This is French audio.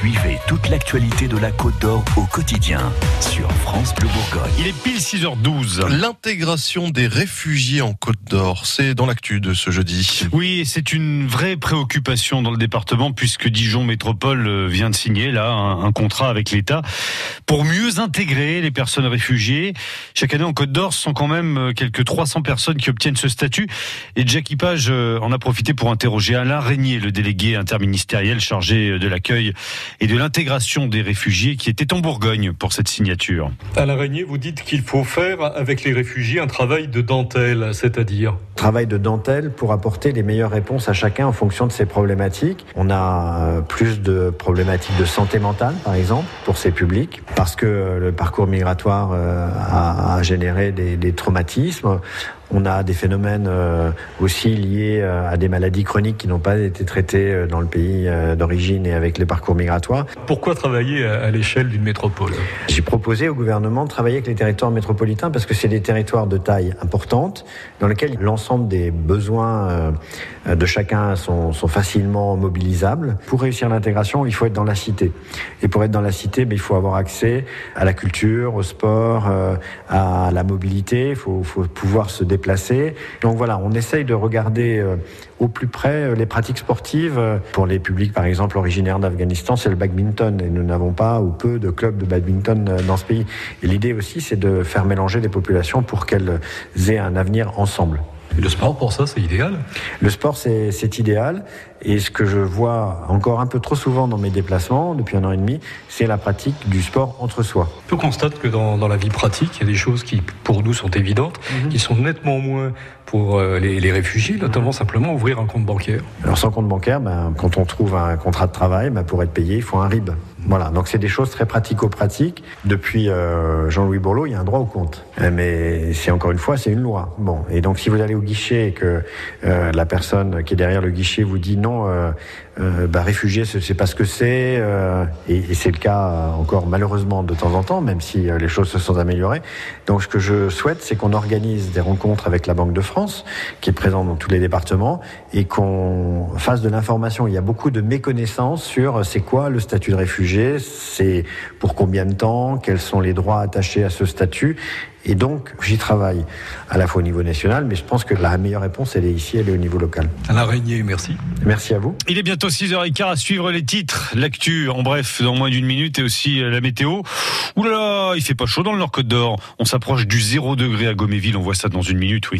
Suivez toute l'actualité de la Côte d'Or au quotidien sur France Bleu Bourgogne. Il est pile 6h12. L'intégration des réfugiés en Côte d'Or, c'est dans l'actu de ce jeudi. Oui, c'est une vraie préoccupation dans le département puisque Dijon Métropole euh, vient de signer là un, un contrat avec l'État pour mieux intégrer les personnes réfugiées. Chaque année en Côte d'Or, ce sont quand même euh, quelques 300 personnes qui obtiennent ce statut et Jackie Page euh, en a profité pour interroger Alain Régnier, le délégué interministériel chargé de l'accueil et de l'intégration des réfugiés qui était en Bourgogne pour cette signature. Alain Régnier, vous dites qu'il faut faire avec les réfugiés un travail de dentelle, c'est-à-dire Travail de dentelle pour apporter les meilleures réponses à chacun en fonction de ses problématiques. On a euh, plus de problématiques de santé mentale, par exemple, pour ces publics, parce que le parcours migratoire euh, a, généré des, des traumatismes. On a des phénomènes euh, aussi liés à des maladies chroniques qui n'ont pas été traitées dans le pays d'origine et avec les parcours migratoires. Pourquoi travailler à l'échelle d'une métropole? J'ai proposé au gouvernement de travailler avec les territoires métropolitains parce que c'est des territoires de taille importante dans lesquels l'ensemble des besoins euh, de chacun sont, facilement mobilisables. Pour réussir l'intégration, il faut être dans la cité. Et pour être dans la cité, ben, il faut avoir accès à la culture, au sport, euh, à la mobilité. Il faut, faut pouvoir se déplacer. Donc voilà, on essaye de regarder euh, au plus près les pratiques sportives. Pour les publics, par exemple, originaires d'Afghanistan, c'est le badminton. Et nous n'avons pas ou peu de clubs de badminton dans ce pays. Et l'idée aussi, c'est de faire mélanger les populations pour qu'elles aient un avenir ensemble. Et le sport, pour ça, c'est idéal Le sport, c'est idéal. Et ce que je vois encore un peu trop souvent dans mes déplacements depuis un an et demi, c'est la pratique du sport entre soi. On constate que dans, dans, la vie pratique, il y a des choses qui, pour nous, sont évidentes, mm -hmm. qui sont nettement moins pour les, les réfugiés, notamment mm -hmm. simplement ouvrir un compte bancaire. Alors sans compte bancaire, ben, quand on trouve un contrat de travail, ben, pour être payé, il faut un RIB. Voilà, donc c'est des choses très pratico-pratiques. Depuis euh, Jean-Louis Borloo, il y a un droit au compte. Mais c'est encore une fois, c'est une loi. Bon, et donc si vous allez au guichet et que euh, la personne qui est derrière le guichet vous dit non, euh, euh, bah, réfugié, sais pas ce que c'est, euh, et, c'est le cas encore malheureusement de temps en temps, même si euh, les choses se sont améliorées. Donc ce que je souhaite, c'est qu'on organise des rencontres avec la Banque de France, qui est présente dans tous les départements, et qu'on fasse de l'information. Il y a beaucoup de méconnaissances sur c'est quoi le statut de réfugié, c'est pour combien de temps, quels sont les droits attachés à ce statut. Et donc, j'y travaille à la fois au niveau national, mais je pense que la meilleure réponse, elle est ici, elle est au niveau local. Alain Régnier, merci. Merci à vous. Il est bientôt 6h15 à suivre les titres, l'actu, en bref, dans moins d'une minute, et aussi la météo. Ouh là là, il fait pas chaud dans le Nord-Côte d'Or. On s'approche du 0 degré à Goméville, on voit ça dans une minute, oui.